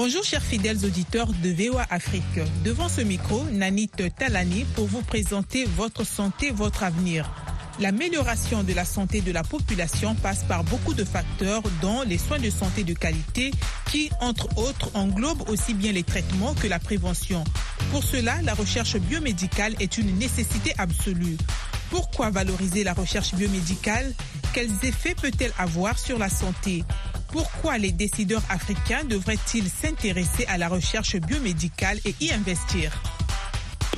Bonjour chers fidèles auditeurs de VOA Afrique. Devant ce micro, Nanit Talani pour vous présenter votre santé, votre avenir. L'amélioration de la santé de la population passe par beaucoup de facteurs, dont les soins de santé de qualité, qui, entre autres, englobent aussi bien les traitements que la prévention. Pour cela, la recherche biomédicale est une nécessité absolue. Pourquoi valoriser la recherche biomédicale? Quels effets peut-elle avoir sur la santé? Pourquoi les décideurs africains devraient-ils s'intéresser à la recherche biomédicale et y investir?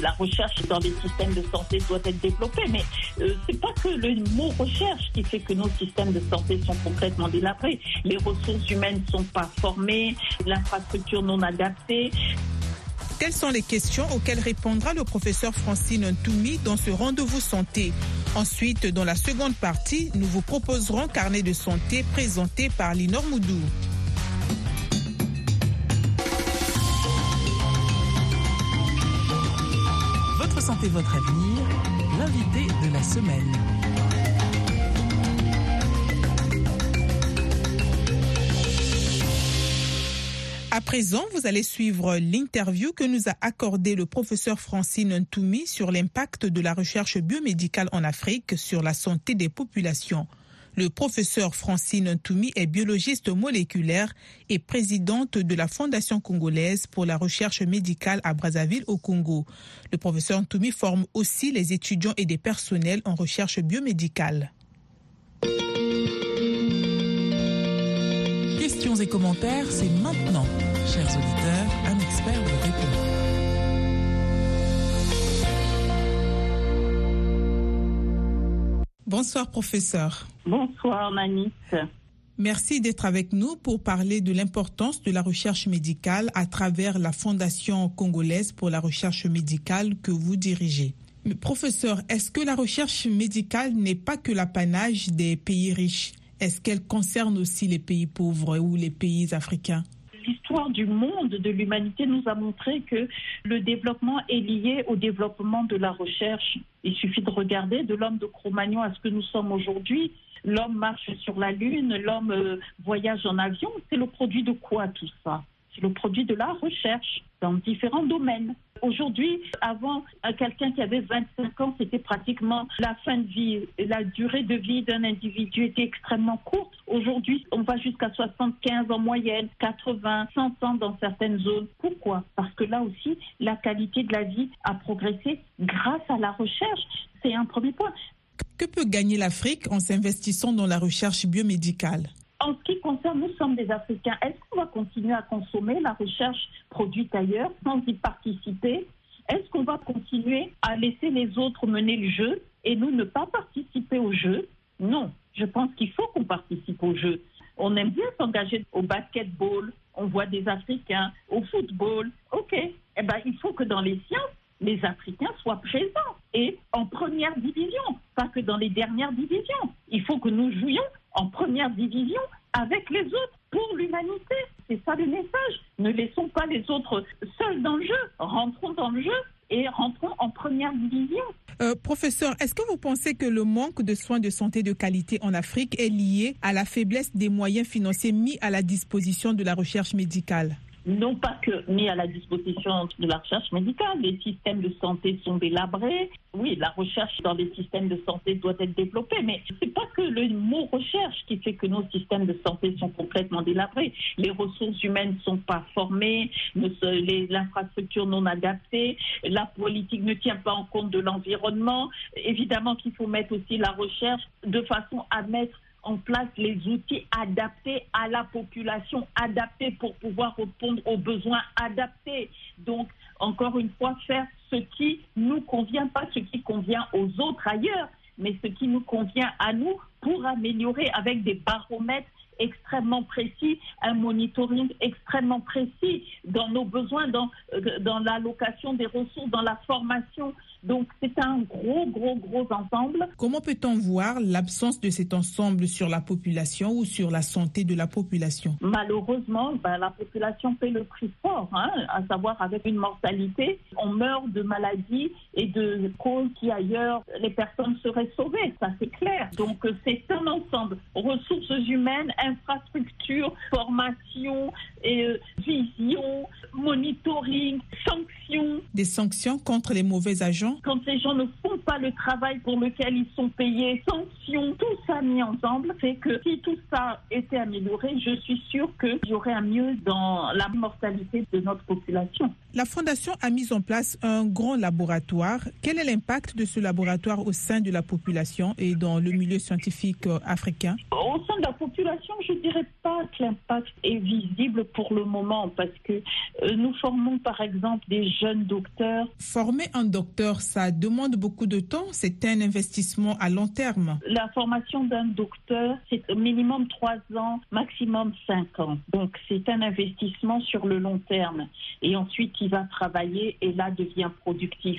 La recherche dans les systèmes de santé doit être développée, mais euh, c'est pas que le mot recherche qui fait que nos systèmes de santé sont complètement délabrés. Les ressources humaines ne sont pas formées, l'infrastructure non adaptée. Telles sont les questions auxquelles répondra le professeur Francine Ntoumi dans ce rendez-vous santé? Ensuite, dans la seconde partie, nous vous proposerons carnet de santé présenté par Linor Moudou. Votre santé, votre avenir, l'invité de la semaine. À présent, vous allez suivre l'interview que nous a accordé le professeur Francine Ntoumi sur l'impact de la recherche biomédicale en Afrique sur la santé des populations. Le professeur Francine Ntoumi est biologiste moléculaire et présidente de la Fondation congolaise pour la recherche médicale à Brazzaville au Congo. Le professeur Ntoumi forme aussi les étudiants et des personnels en recherche biomédicale. Questions et commentaires, c'est maintenant. Chers auditeurs, un expert vous répond. Bonsoir professeur. Bonsoir Manit. Merci d'être avec nous pour parler de l'importance de la recherche médicale à travers la Fondation congolaise pour la recherche médicale que vous dirigez. Mais professeur, est-ce que la recherche médicale n'est pas que l'apanage des pays riches? Est-ce qu'elle concerne aussi les pays pauvres ou les pays africains? L'histoire du monde, de l'humanité, nous a montré que le développement est lié au développement de la recherche. Il suffit de regarder de l'homme de Cro-Magnon à ce que nous sommes aujourd'hui. L'homme marche sur la Lune, l'homme euh, voyage en avion. C'est le produit de quoi tout ça? C'est le produit de la recherche dans différents domaines. Aujourd'hui, avant, quelqu'un qui avait 25 ans, c'était pratiquement la fin de vie. La durée de vie d'un individu était extrêmement courte. Aujourd'hui, on va jusqu'à 75 en moyenne, 80, 100 ans dans certaines zones. Pourquoi? Parce que là aussi, la qualité de la vie a progressé grâce à la recherche. C'est un premier point. Que peut gagner l'Afrique en s'investissant dans la recherche biomédicale? En ce qui concerne, nous sommes des Africains. Est-ce qu'on va continuer à consommer la recherche produite ailleurs sans y participer? Est-ce qu'on va continuer à laisser les autres mener le jeu et nous ne pas participer au jeu? Non, je pense qu'il faut qu'on participe au jeu. On aime bien s'engager au basketball, on voit des Africains, au football. OK, eh ben, il faut que dans les sciences, les Africains soient présents et en première division, pas que dans les dernières divisions. Il faut que nous jouions en première division avec les autres pour l'humanité. C'est ça le message. Ne laissons pas les autres seuls dans le jeu. Rentrons dans le jeu et rentrons en première division. Euh, professeur, est-ce que vous pensez que le manque de soins de santé de qualité en Afrique est lié à la faiblesse des moyens financiers mis à la disposition de la recherche médicale? Non pas que mis à la disposition de la recherche médicale. Les systèmes de santé sont délabrés. Oui, la recherche dans les systèmes de santé doit être développée, mais c'est pas que le mot recherche qui fait que nos systèmes de santé sont complètement délabrés. Les ressources humaines ne sont pas formées, l'infrastructure non adaptée, la politique ne tient pas en compte de l'environnement. Évidemment qu'il faut mettre aussi la recherche de façon à mettre en place les outils adaptés à la population, adaptés pour pouvoir répondre aux besoins adaptés. Donc, encore une fois, faire ce qui nous convient, pas ce qui convient aux autres ailleurs, mais ce qui nous convient à nous pour améliorer avec des baromètres extrêmement précis, un monitoring extrêmement précis dans nos besoins, dans, euh, dans l'allocation des ressources, dans la formation donc c'est un gros, gros, gros ensemble. Comment peut-on voir l'absence de cet ensemble sur la population ou sur la santé de la population? Malheureusement, ben, la population paie le prix fort, hein, à savoir avec une mortalité. On meurt de maladies et de causes qui ailleurs les personnes seraient sauvées, ça c'est clair. Donc c'est un ensemble. Ressources humaines, infrastructure, formation, et, euh, vision, monitoring, sanctions. Des sanctions contre les mauvais agents Quand les gens ne font pas le travail pour lequel ils sont payés, sanctions, tout ça mis ensemble fait que si tout ça était amélioré, je suis sûre qu'il y aurait un mieux dans la mortalité de notre population. La Fondation a mis en place un grand laboratoire. Quel est l'impact de ce laboratoire au sein de la population et dans le milieu scientifique euh, africain? Au sein de la population, je ne dirais pas que l'impact est visible pour le moment parce que euh, nous formons par exemple des jeunes docteurs. Former un docteur, ça demande beaucoup de temps. C'est un investissement à long terme. La formation d'un docteur, c'est minimum trois ans, maximum cinq ans. Donc c'est un investissement sur le long terme. Et ensuite, il va travailler et là devient productif.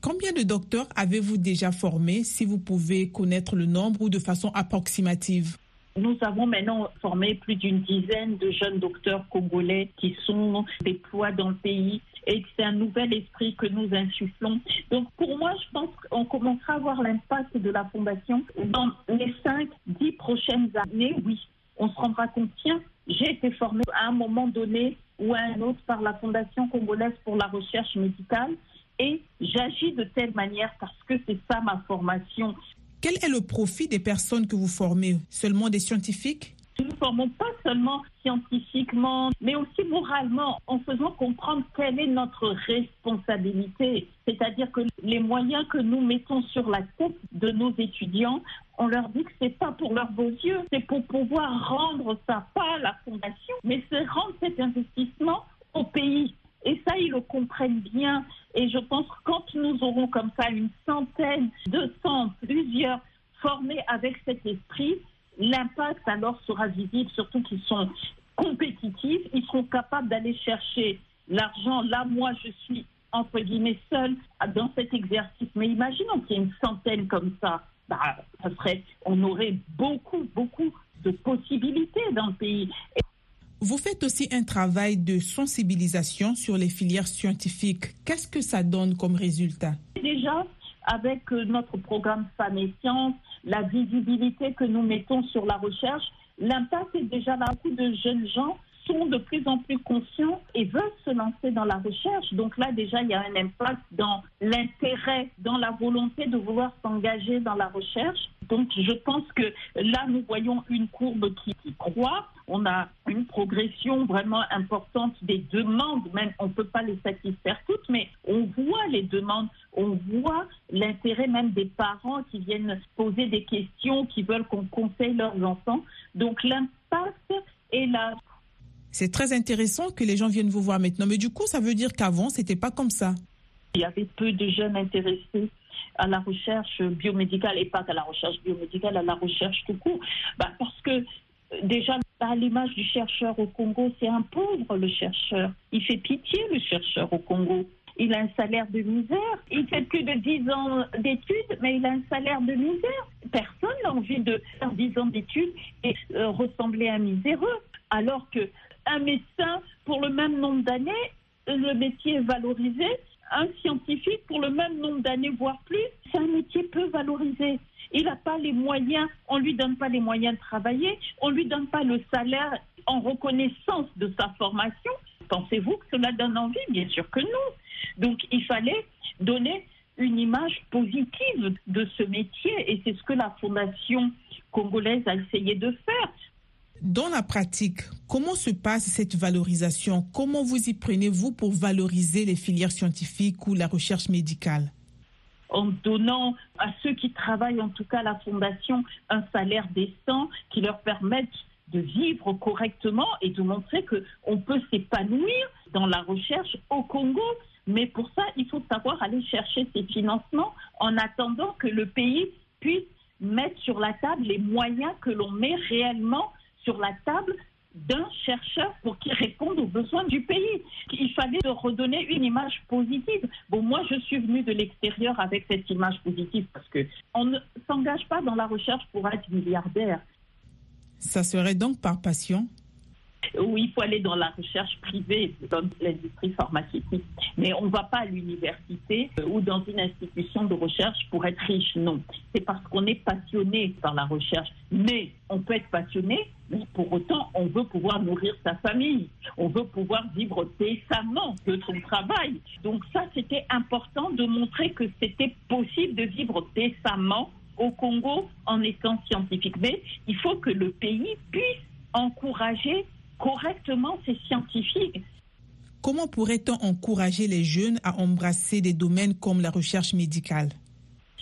Combien de docteurs avez-vous déjà formés, si vous pouvez connaître le nombre ou de façon approximative? Nous avons maintenant formé plus d'une dizaine de jeunes docteurs congolais qui sont déployés dans le pays et c'est un nouvel esprit que nous insufflons. Donc pour moi, je pense qu'on commencera à voir l'impact de la fondation dans les 5, 10 prochaines années, oui. On se rendra compte, tiens, j'ai été formé à un moment donné ou à un autre par la Fondation congolaise pour la recherche médicale et j'agis de telle manière parce que c'est ça ma formation. Quel est le profit des personnes que vous formez? Seulement des scientifiques? Nous formons pas seulement scientifiquement, mais aussi moralement, en faisant comprendre quelle est notre responsabilité. C'est-à-dire que les moyens que nous mettons sur la tête de nos étudiants, on leur dit que c'est pas pour leurs beaux yeux, c'est pour pouvoir rendre ça pas à la fondation, mais c'est rendre cet investissement au pays. Et ça, ils le comprennent bien. Et je pense que quand nous aurons comme ça une centaine, deux cents, plusieurs formés avec cet esprit, l'impact alors sera visible, surtout qu'ils sont compétitifs, ils seront capables d'aller chercher l'argent. Là, moi, je suis entre guillemets seul dans cet exercice. Mais imaginons qu'il y ait une centaine comme ça. Bah, ça on aurait beaucoup, beaucoup de possibilités dans le pays. Vous faites aussi un travail de sensibilisation sur les filières scientifiques. Qu'est-ce que ça donne comme résultat? Déjà, avec euh, notre programme Femmes et Sciences, la visibilité que nous mettons sur la recherche, l'impact est déjà là. Beaucoup de jeunes gens sont de plus en plus conscients et veulent se lancer dans la recherche. Donc là, déjà, il y a un impact dans l'intérêt, dans la volonté de vouloir s'engager dans la recherche. Donc je pense que là, nous voyons une courbe qui, croît. On a une progression vraiment importante des demandes, même on ne peut pas les satisfaire toutes, mais on voit les demandes, on voit l'intérêt même des parents qui viennent poser des questions, qui veulent qu'on conseille leurs enfants. Donc l'impact est là. C'est très intéressant que les gens viennent vous voir maintenant. Mais du coup, ça veut dire qu'avant, c'était pas comme ça. Il y avait peu de jeunes intéressés à la recherche biomédicale et pas qu'à la recherche biomédicale, à la recherche tout court. Bah, parce que déjà, à l'image du chercheur au Congo, c'est un pauvre le chercheur. Il fait pitié le chercheur au Congo. Il a un salaire de misère. Il fait plus de 10 ans d'études, mais il a un salaire de misère. Personne n'a envie de faire 10 ans d'études et euh, ressembler à un miséreux. Alors que un médecin, pour le même nombre d'années, le métier est valorisé. Un scientifique, pour le même nombre d'années, voire plus, c'est un métier peu valorisé. Il n'a pas les moyens, on ne lui donne pas les moyens de travailler, on ne lui donne pas le salaire en reconnaissance de sa formation. Pensez-vous que cela donne envie? Bien sûr que non. Donc il fallait donner une image positive de ce métier et c'est ce que la Fondation congolaise a essayé de faire. Dans la pratique, comment se passe cette valorisation? Comment vous y prenez-vous pour valoriser les filières scientifiques ou la recherche médicale? En donnant à ceux qui travaillent, en tout cas la Fondation, un salaire décent qui leur permette de vivre correctement et de montrer qu'on peut s'épanouir dans la recherche au Congo. Mais pour ça, il faut savoir aller chercher ces financements en attendant que le pays puisse mettre sur la table les moyens que l'on met réellement sur la table d'un chercheur pour qu'il réponde aux besoins du pays. Il fallait redonner une image positive. Bon, moi, je suis venue de l'extérieur avec cette image positive parce que on ne s'engage pas dans la recherche pour être milliardaire. Ça serait donc par passion où il faut aller dans la recherche privée, dans l'industrie pharmaceutique. Mais on ne va pas à l'université euh, ou dans une institution de recherche pour être riche, non. C'est parce qu'on est passionné par la recherche. Mais on peut être passionné, mais pour autant, on veut pouvoir nourrir sa famille. On veut pouvoir vivre décemment de son travail. Donc ça, c'était important de montrer que c'était possible de vivre décemment au Congo en étant scientifique. Mais il faut que le pays puisse encourager correctement ces scientifiques. Comment pourrait-on encourager les jeunes à embrasser des domaines comme la recherche médicale?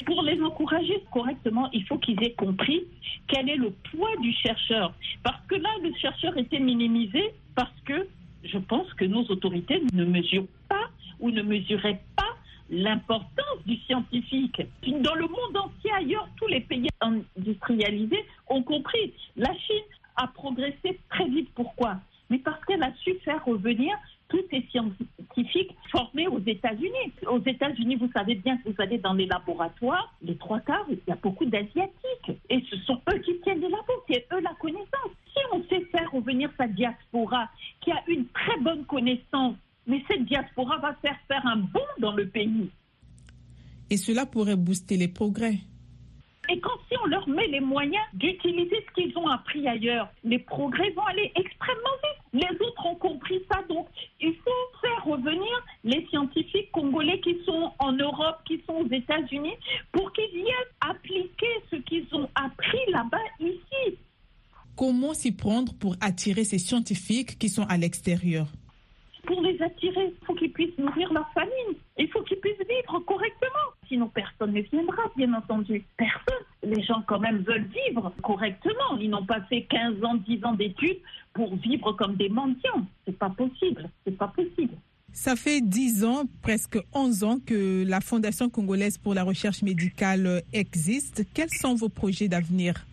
Pour les encourager correctement, il faut qu'ils aient compris quel est le poids du chercheur. Parce que là, le chercheur était minimisé parce que je pense que nos autorités ne mesurent pas ou ne mesuraient pas l'importance du scientifique. Dans le monde entier, ailleurs, tous les pays industrialisés ont compris. La Chine a progressé très vite. Pourquoi? Mais parce qu'elle a su faire revenir tous ces scientifiques formés aux États-Unis. Aux États-Unis, vous savez bien que vous allez dans les laboratoires, les trois quarts, il y a beaucoup d'Asiatiques. Et ce sont eux qui tiennent les labos, c'est eux la connaissance. Si on sait faire revenir sa diaspora, qui a une très bonne connaissance, mais cette diaspora va faire faire un bond dans le pays. Et cela pourrait booster les progrès. Et quand si on leur met les moyens d'utiliser ce qu'ils ont appris ailleurs, les progrès vont aller extrêmement vite. Les autres ont compris ça, donc il faut faire revenir les scientifiques congolais qui sont en Europe, qui sont aux États-Unis, pour qu'ils viennent appliquer ce qu'ils ont appris là-bas ici. Comment s'y prendre pour attirer ces scientifiques qui sont à l'extérieur? Pour les attirer, il faut qu'ils puissent nourrir leur famille. Il faut qu'ils puissent vivre correctement. Sinon, personne ne viendra, bien entendu. Personne. Les gens, quand même, veulent vivre correctement. Ils n'ont pas fait 15 ans, 10 ans d'études pour vivre comme des mendiants. C'est pas possible. C'est pas possible. Ça fait 10 ans, presque 11 ans que la Fondation congolaise pour la recherche médicale existe. Quels sont vos projets d'avenir?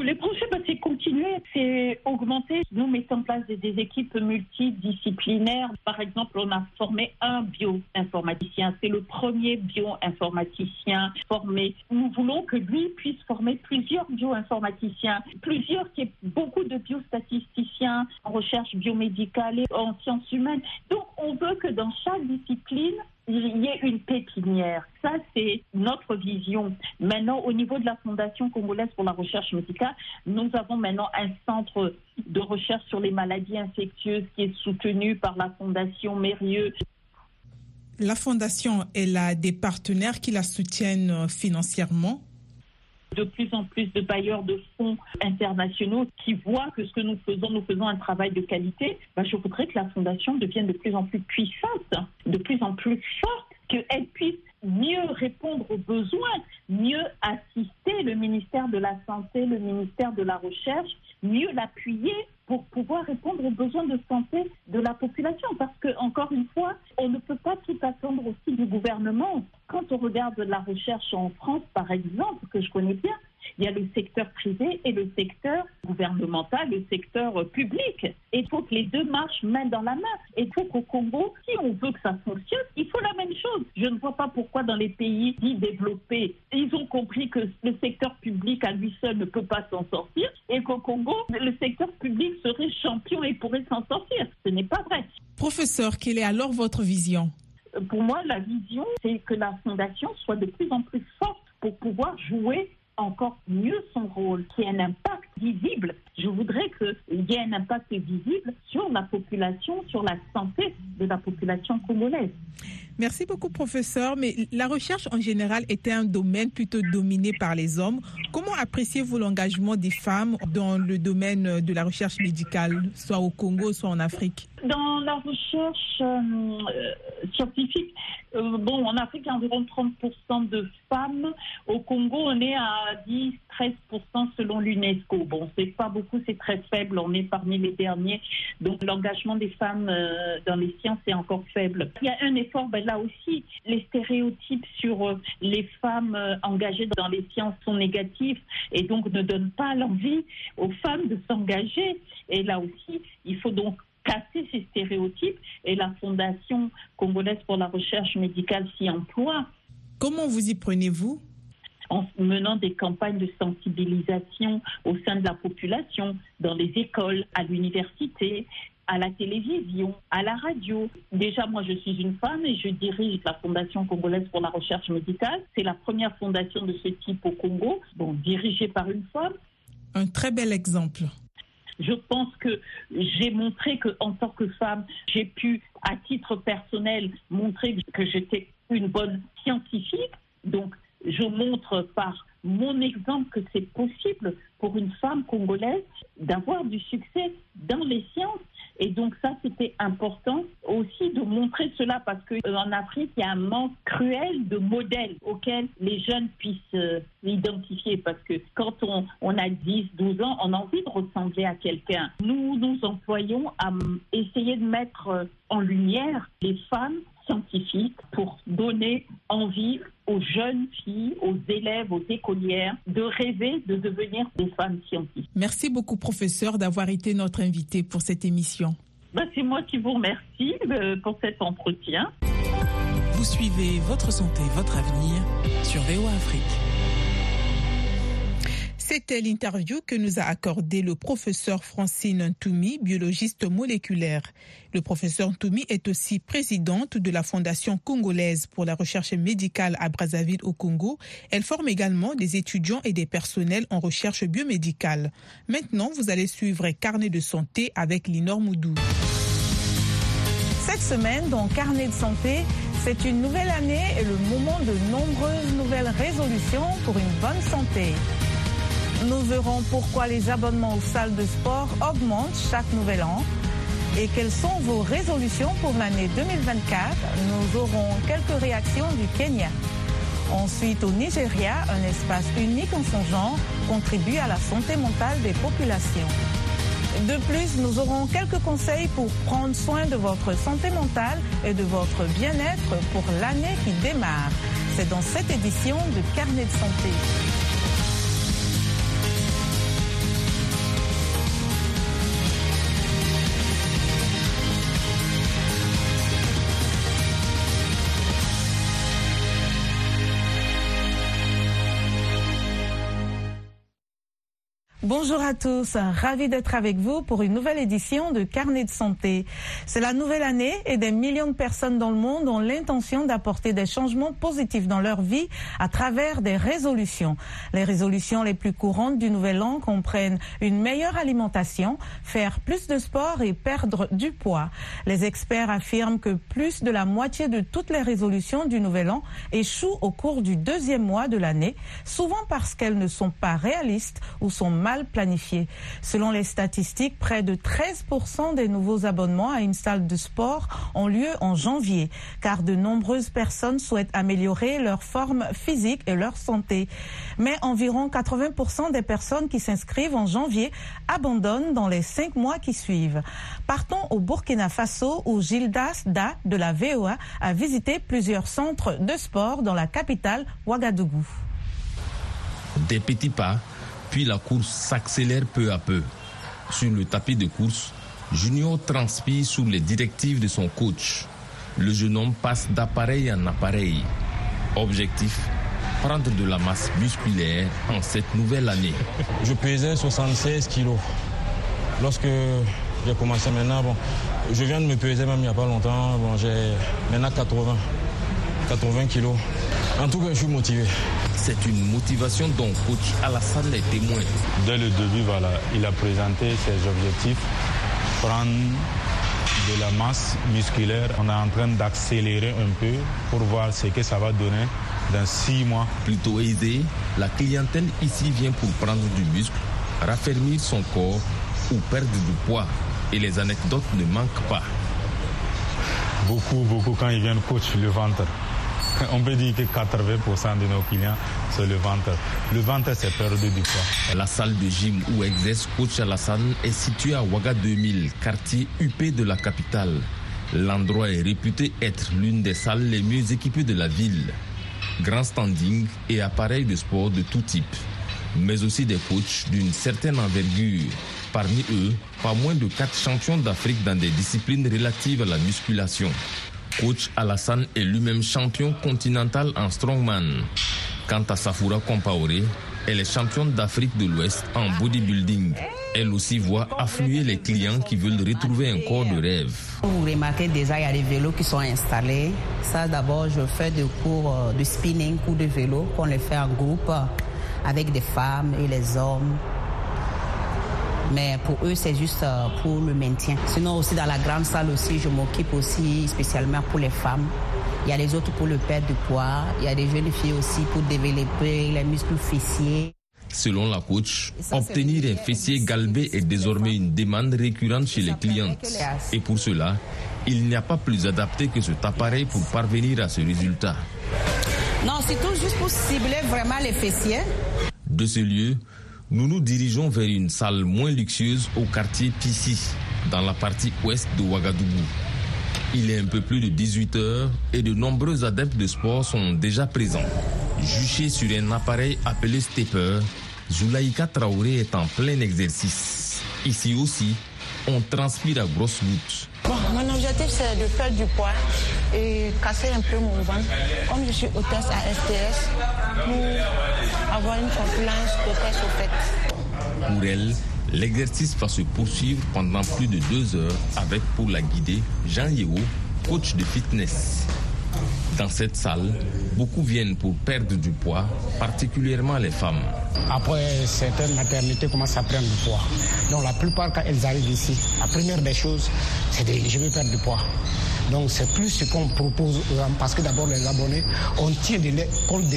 Les projets, bah, c'est continuer, c'est augmenter. Nous mettons en place des, équipes multidisciplinaires. Par exemple, on a formé un bioinformaticien. C'est le premier bioinformaticien formé. Nous voulons que lui puisse former plusieurs bioinformaticiens, plusieurs qui beaucoup de biostatisticiens en recherche biomédicale et en sciences humaines. Donc, on veut que dans chaque discipline, il y ait une pépinière. Ça, c'est notre vision. Maintenant, au niveau de la Fondation congolaise pour la recherche médicale, nous avons maintenant un centre de recherche sur les maladies infectieuses qui est soutenu par la Fondation Mérieux. La Fondation, elle a des partenaires qui la soutiennent financièrement de plus en plus de bailleurs de fonds internationaux qui voient que ce que nous faisons, nous faisons un travail de qualité, ben, je voudrais que la Fondation devienne de plus en plus puissante, de plus en plus forte, qu'elle puisse mieux répondre aux besoins, mieux assister le ministère de la Santé, le ministère de la Recherche, mieux l'appuyer pour pouvoir répondre aux besoins de santé de la population. Parce que, encore une fois, on ne peut pas tout attendre aussi du gouvernement. Quand on regarde la recherche en France, par exemple, que je connais bien, il y a le secteur privé et le secteur gouvernemental, le secteur public. Et il faut que les deux marchent main dans la main. Et il faut qu'au Congo, si on veut que ça fonctionne, il faut la même chose. Je ne vois pas pourquoi dans les pays dits développés, ils ont compris que le secteur public à lui seul ne peut pas s'en sortir et qu'au Congo, le secteur public serait champion et pourrait s'en sortir. Ce n'est pas vrai. Professeur, quelle est alors votre vision? Pour moi, la vision, c'est que la fondation soit de plus en plus forte pour pouvoir jouer encore mieux son rôle, qui ait un impact visible. Je voudrais qu'il y ait un impact visible sur la population, sur la santé de la population congolaise. Merci beaucoup, professeur. Mais la recherche en général était un domaine plutôt dominé par les hommes. Comment appréciez-vous l'engagement des femmes dans le domaine de la recherche médicale, soit au Congo, soit en Afrique? Dans la recherche euh, scientifique, euh, bon, en Afrique, il y a environ 30% de femmes. Au Congo, on est à 10-13% selon l'UNESCO. Bon, c'est pas beaucoup, c'est très faible. Est parmi les derniers. Donc, l'engagement des femmes euh, dans les sciences est encore faible. Il y a un effort, ben, là aussi, les stéréotypes sur euh, les femmes engagées dans les sciences sont négatifs et donc ne donnent pas l'envie aux femmes de s'engager. Et là aussi, il faut donc casser ces stéréotypes et la Fondation congolaise pour la recherche médicale s'y emploie. Comment vous y prenez-vous? En menant des campagnes de sensibilisation au sein de la population, dans les écoles, à l'université, à la télévision, à la radio. Déjà, moi, je suis une femme et je dirige la Fondation congolaise pour la recherche médicale. C'est la première fondation de ce type au Congo, bon, dirigée par une femme. Un très bel exemple. Je pense que j'ai montré que, en tant que femme, j'ai pu, à titre personnel, montrer que j'étais une bonne scientifique. Donc, je montre par mon exemple que c'est possible pour une femme congolaise d'avoir du succès dans les sciences et donc ça, c'était important aussi de montrer cela parce qu'en Afrique, il y a un manque cruel de modèles auxquels les jeunes puissent euh, s'identifier parce que quand on, on a 10, 12 ans, on a envie de ressembler à quelqu'un. Nous nous employons à essayer de mettre euh, en lumière les femmes scientifiques pour donner envie aux jeunes filles, aux élèves, aux écolières de rêver de devenir des femmes scientifiques. Merci beaucoup, professeur, d'avoir été notre invité pour cette émission. Bah, c'est moi qui vous remercie euh, pour cet entretien. Vous suivez Votre santé, votre avenir sur VOA Afrique. C'était l'interview que nous a accordé le professeur Francine Ntoumi, biologiste moléculaire. Le professeur Ntoumi est aussi présidente de la Fondation congolaise pour la recherche médicale à Brazzaville au Congo. Elle forme également des étudiants et des personnels en recherche biomédicale. Maintenant, vous allez suivre Carnet de santé avec Linor Moudou. Cette semaine, dans Carnet de santé, c'est une nouvelle année et le moment de nombreuses nouvelles résolutions pour une bonne santé. Nous verrons pourquoi les abonnements aux salles de sport augmentent chaque nouvel an et quelles sont vos résolutions pour l'année 2024. Nous aurons quelques réactions du Kenya. Ensuite, au Nigeria, un espace unique en son genre contribue à la santé mentale des populations. De plus, nous aurons quelques conseils pour prendre soin de votre santé mentale et de votre bien-être pour l'année qui démarre. C'est dans cette édition de Carnet de santé. Bonjour à tous, ravi d'être avec vous pour une nouvelle édition de Carnet de santé. C'est la nouvelle année et des millions de personnes dans le monde ont l'intention d'apporter des changements positifs dans leur vie à travers des résolutions. Les résolutions les plus courantes du nouvel an comprennent une meilleure alimentation, faire plus de sport et perdre du poids. Les experts affirment que plus de la moitié de toutes les résolutions du nouvel an échouent au cours du deuxième mois de l'année, souvent parce qu'elles ne sont pas réalistes ou sont mal planifié. Selon les statistiques, près de 13% des nouveaux abonnements à une salle de sport ont lieu en janvier, car de nombreuses personnes souhaitent améliorer leur forme physique et leur santé. Mais environ 80% des personnes qui s'inscrivent en janvier abandonnent dans les cinq mois qui suivent. Partons au Burkina Faso où Gildas Da de la VOA a visité plusieurs centres de sport dans la capitale Ouagadougou. Des petits pas puis la course s'accélère peu à peu. Sur le tapis de course, Junior transpire sous les directives de son coach. Le jeune homme passe d'appareil en appareil. Objectif prendre de la masse musculaire en cette nouvelle année. Je pesais 76 kilos. Lorsque j'ai commencé maintenant, bon, je viens de me peser même il n'y a pas longtemps, bon, j'ai maintenant 80, 80 kilos. En tout cas, je suis motivé. C'est une motivation dont coach Alassane est témoin. Dès le début, voilà, il a présenté ses objectifs. Prendre de la masse musculaire. On est en train d'accélérer un peu pour voir ce que ça va donner dans six mois. Plutôt aisé, la clientèle ici vient pour prendre du muscle, raffermir son corps ou perdre du poids. Et les anecdotes ne manquent pas. Beaucoup, beaucoup, quand ils viennent coach le ventre. On peut dire que 80% de nos clients, c'est le ventre. Le ventre, c'est perdu du poids. La salle de gym où exerce coach Alassane est située à Ouaga 2000, quartier UP de la capitale. L'endroit est réputé être l'une des salles les mieux équipées de la ville. Grand standing et appareils de sport de tout type, mais aussi des coachs d'une certaine envergure. Parmi eux, pas moins de quatre champions d'Afrique dans des disciplines relatives à la musculation. Coach Alassane est lui-même champion continental en strongman. Quant à Safura Compaoré, elle est championne d'Afrique de l'Ouest en bodybuilding. Elle aussi voit affluer les clients qui veulent retrouver un corps de rêve. Vous remarquez déjà, il y a des vélos qui sont installés. Ça, d'abord, je fais des cours euh, de spinning, cours de vélo, qu'on les fait en groupe avec des femmes et les hommes. Mais pour eux, c'est juste euh, pour le maintien. Sinon, aussi dans la grande salle aussi, je m'occupe aussi spécialement pour les femmes. Il y a les autres pour le perdre du poids. Il y a des jeunes filles aussi pour développer les muscles fessiers. Selon la coach, obtenir un fessier galbé est désormais une demande récurrente chez les clientes. Et pour cela, il n'y a pas plus adapté que cet appareil pour parvenir à ce résultat. Non, c'est tout juste pour cibler vraiment les fessiers. De ce lieu, nous nous dirigeons vers une salle moins luxueuse au quartier Pissi, dans la partie ouest de Ouagadougou. Il est un peu plus de 18 heures et de nombreux adeptes de sport sont déjà présents. Juché sur un appareil appelé stepper, Zulaïka Traoré est en plein exercice. Ici aussi, on transpire à grosses gouttes. mon objectif c'est de faire du poids et casser un peu mon ventre. Comme je suis hôtesse à STS, pour avoir une confiance hôtesse au fait. Pour elle, L'exercice va se poursuivre pendant plus de deux heures avec pour la guider Jean Yeo, coach de fitness. Dans cette salle, beaucoup viennent pour perdre du poids, particulièrement les femmes. Après certaines maternités commencent à prendre du poids? Donc la plupart quand elles arrivent ici, la première des choses, c'est de je veux perdre du poids. Donc c'est plus ce qu'on propose parce que d'abord les abonnés, on tient de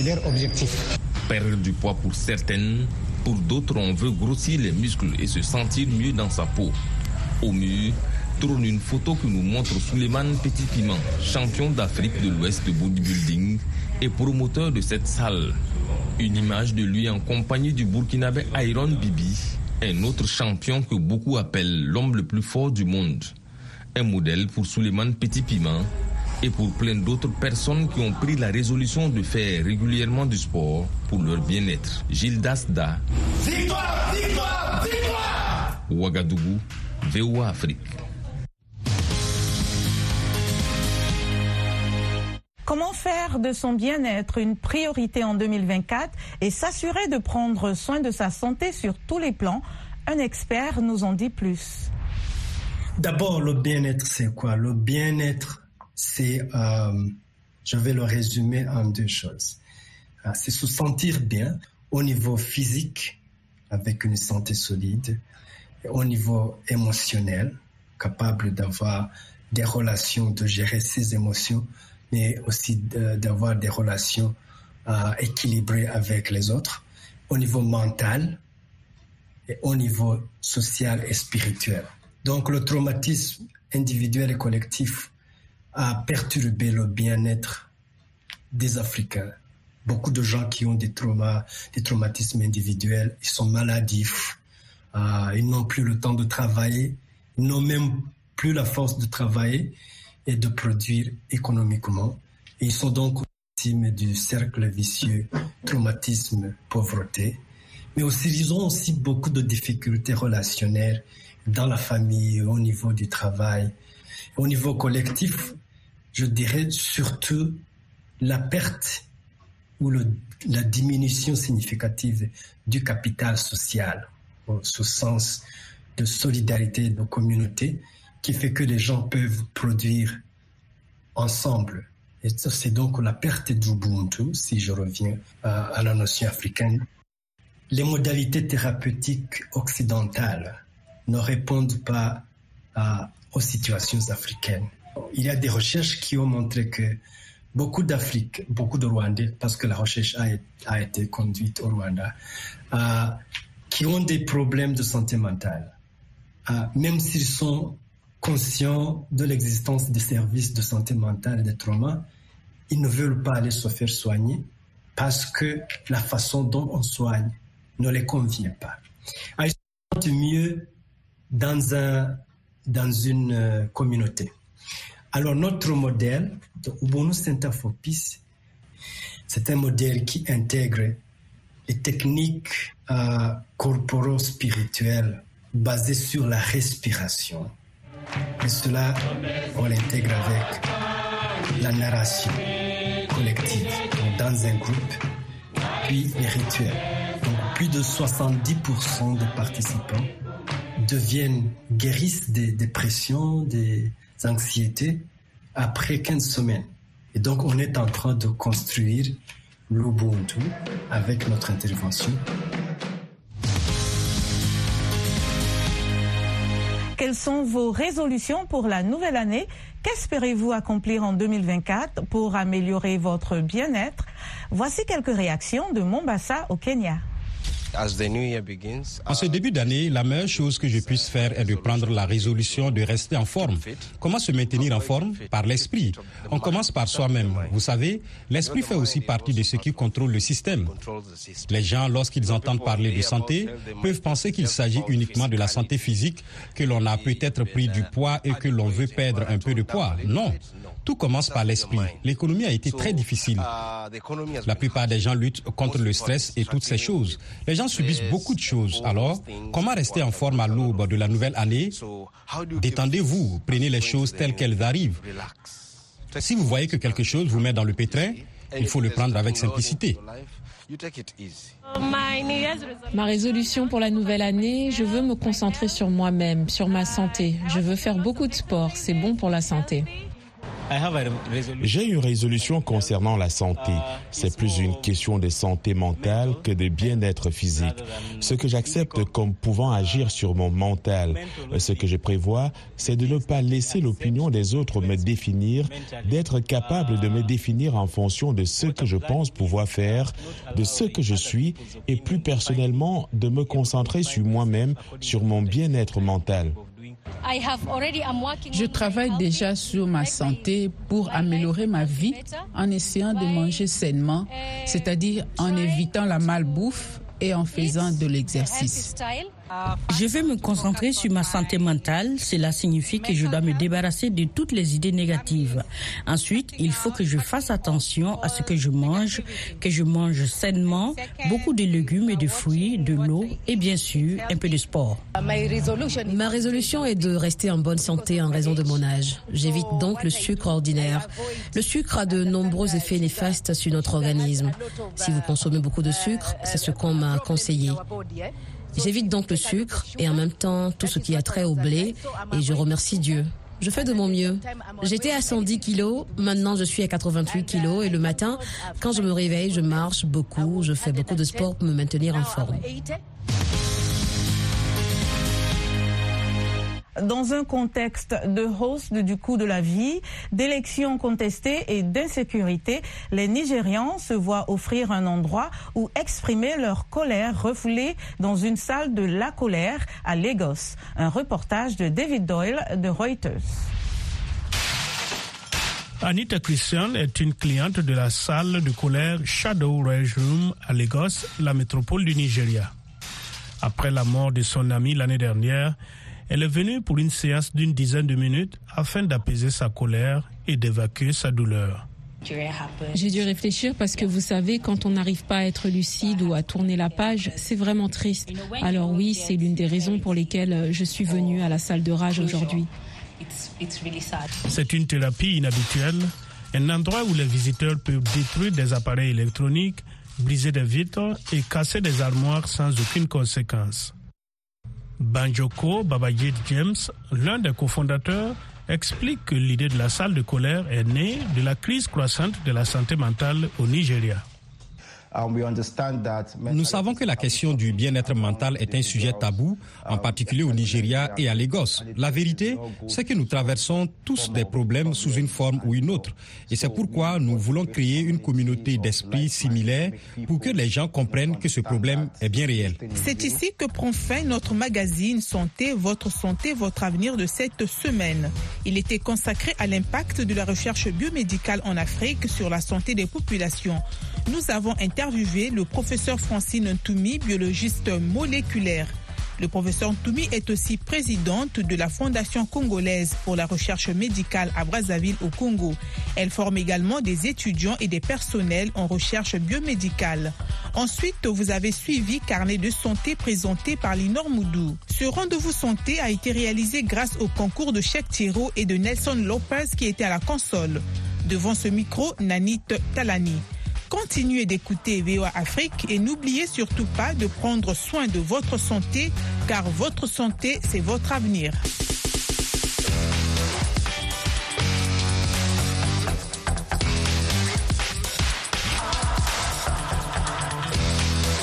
leur objectif. Perdre du poids pour certaines, pour d'autres, on veut grossir les muscles et se sentir mieux dans sa peau. Au mur, tourne une photo qui nous montre Suleiman Petit Piment, champion d'Afrique de l'Ouest de bodybuilding et promoteur de cette salle. Une image de lui en compagnie du Burkinabé Iron Bibi, un autre champion que beaucoup appellent l'homme le plus fort du monde. Un modèle pour Suleiman Petit Piment et pour plein d'autres personnes qui ont pris la résolution de faire régulièrement du sport pour leur bien-être. Gilles Dasda. Victoire, victoire, victoire Ouagadougou, VOA Afrique. Comment faire de son bien-être une priorité en 2024 et s'assurer de prendre soin de sa santé sur tous les plans? Un expert nous en dit plus. D'abord, le bien-être, c'est quoi? Le bien-être, c'est, euh, je vais le résumer en deux choses. Euh, c'est se sentir bien au niveau physique, avec une santé solide, au niveau émotionnel, capable d'avoir des relations, de gérer ses émotions, mais aussi d'avoir des relations euh, équilibrées avec les autres, au niveau mental et au niveau social et spirituel. Donc le traumatisme individuel et collectif a perturbé le bien-être des Africains. Beaucoup de gens qui ont des traumatismes individuels, ils sont maladifs, euh, ils n'ont plus le temps de travailler, ils n'ont même plus la force de travailler et de produire économiquement. Ils sont donc victimes du cercle vicieux, traumatisme, pauvreté. Mais aussi, ils ont aussi beaucoup de difficultés relationnelles dans la famille, au niveau du travail, au niveau collectif je dirais surtout la perte ou la diminution significative du capital social, ce sens de solidarité de communauté qui fait que les gens peuvent produire ensemble. Et c'est donc la perte d'Ubuntu, si je reviens à, la notion africaine. Les modalités thérapeutiques occidentales ne répondent pas aux situations africaines. Il y a des recherches qui ont montré que beaucoup d'Afrique, beaucoup de Rwandais, parce que la recherche a, été conduite au Rwanda, euh, qui ont des problèmes de santé mentale, euh, même s'ils sont conscients de l'existence des services de santé mentale et des traumas, ils ne veulent pas aller se faire soigner parce que la façon dont on soigne ne les convient pas. Ah, ils se sentent mieux dans, un, dans une euh, communauté. Alors notre modèle de Ubuntu Center for Peace, c'est un modèle qui intègre les techniques euh, corporo-spirituelles basées sur la respiration. Et cela, on l'intègre avec la narration collective. dans un groupe, puis les rituels. Donc, plus de 70% des participants deviennent, guérissent des dépressions, des anxiétés après 15 semaines. Et donc, on est en train de construire l'Ubuntu avec notre intervention. Quelles sont vos résolutions pour la nouvelle année? Qu'espérez-vous accomplir en 2024 pour améliorer votre bien-être? Voici quelques réactions de Mombasa au Kenya. En ce début d'année, la meilleure chose que je puisse faire est de prendre la résolution de rester en forme. Comment se maintenir en forme? Par l'esprit. On commence par soi-même. Vous savez, l'esprit fait aussi partie de ce qui contrôle le système. Les gens, lorsqu'ils entendent parler de santé, peuvent penser qu'il s'agit uniquement de la santé physique, que l'on a peut-être pris du poids et que l'on veut perdre un peu de poids. Non. Tout commence par l'esprit. L'économie a été très difficile. La plupart des gens luttent contre le stress et toutes ces choses. Les gens subissent beaucoup de choses. Alors, comment rester en forme à l'aube de la nouvelle année? Détendez-vous, prenez les choses telles qu'elles arrivent. Si vous voyez que quelque chose vous met dans le pétrin, il faut le prendre avec simplicité. Ma résolution pour la nouvelle année, je veux me concentrer sur moi-même, sur ma santé. Je veux faire beaucoup de sport, c'est bon pour la santé. J'ai une résolution concernant la santé. C'est plus une question de santé mentale que de bien-être physique. Ce que j'accepte comme pouvant agir sur mon mental, ce que je prévois, c'est de ne pas laisser l'opinion des autres me définir, d'être capable de me définir en fonction de ce que je pense pouvoir faire, de ce que je suis, et plus personnellement, de me concentrer sur moi-même, sur mon bien-être mental. Je travaille déjà sur ma santé pour améliorer ma vie en essayant de manger sainement, c'est-à-dire en évitant la malbouffe et en faisant de l'exercice. Je vais me concentrer sur ma santé mentale. Cela signifie que je dois me débarrasser de toutes les idées négatives. Ensuite, il faut que je fasse attention à ce que je mange, que je mange sainement, beaucoup de légumes et de fruits, de l'eau et bien sûr un peu de sport. Ma résolution est de rester en bonne santé en raison de mon âge. J'évite donc le sucre ordinaire. Le sucre a de nombreux effets néfastes sur notre organisme. Si vous consommez beaucoup de sucre, c'est ce qu'on m'a conseillé. J'évite donc le sucre et en même temps tout ce qui a trait au blé et je remercie Dieu. Je fais de mon mieux. J'étais à 110 kilos, maintenant je suis à 88 kilos et le matin, quand je me réveille, je marche beaucoup, je fais beaucoup de sport pour me maintenir en forme. Dans un contexte de hausse du coût de la vie, d'élections contestées et d'insécurité, les Nigérians se voient offrir un endroit où exprimer leur colère refoulée dans une salle de la colère à Lagos. Un reportage de David Doyle de Reuters. Anita Christian est une cliente de la salle de colère Shadow Rage Room à Lagos, la métropole du Nigeria. Après la mort de son ami l'année dernière, elle est venue pour une séance d'une dizaine de minutes afin d'apaiser sa colère et d'évacuer sa douleur. J'ai dû réfléchir parce que vous savez, quand on n'arrive pas à être lucide ou à tourner la page, c'est vraiment triste. Alors oui, c'est l'une des raisons pour lesquelles je suis venue à la salle de rage aujourd'hui. C'est une thérapie inhabituelle, un endroit où les visiteurs peuvent détruire des appareils électroniques, briser des vitres et casser des armoires sans aucune conséquence. Banjoko Babajit James, l'un des cofondateurs, explique que l'idée de la salle de colère est née de la crise croissante de la santé mentale au Nigeria. Nous savons que la question du bien-être mental est un sujet tabou, en particulier au Nigeria et à Lagos. La vérité, c'est que nous traversons tous des problèmes sous une forme ou une autre. Et c'est pourquoi nous voulons créer une communauté d'esprit similaire pour que les gens comprennent que ce problème est bien réel. C'est ici que prend fin notre magazine Santé, votre santé, votre avenir de cette semaine. Il était consacré à l'impact de la recherche biomédicale en Afrique sur la santé des populations. Nous avons interviewé le professeur Francine Ntoumi, biologiste moléculaire. Le professeur Ntoumi est aussi présidente de la Fondation congolaise pour la recherche médicale à Brazzaville au Congo. Elle forme également des étudiants et des personnels en recherche biomédicale. Ensuite, vous avez suivi Carnet de santé présenté par Linor Moudou. Ce rendez-vous santé a été réalisé grâce au concours de Cheikh Thiro et de Nelson Lopez qui était à la console. Devant ce micro, Nanit Talani. Continuez d'écouter VOA Afrique et n'oubliez surtout pas de prendre soin de votre santé car votre santé, c'est votre avenir.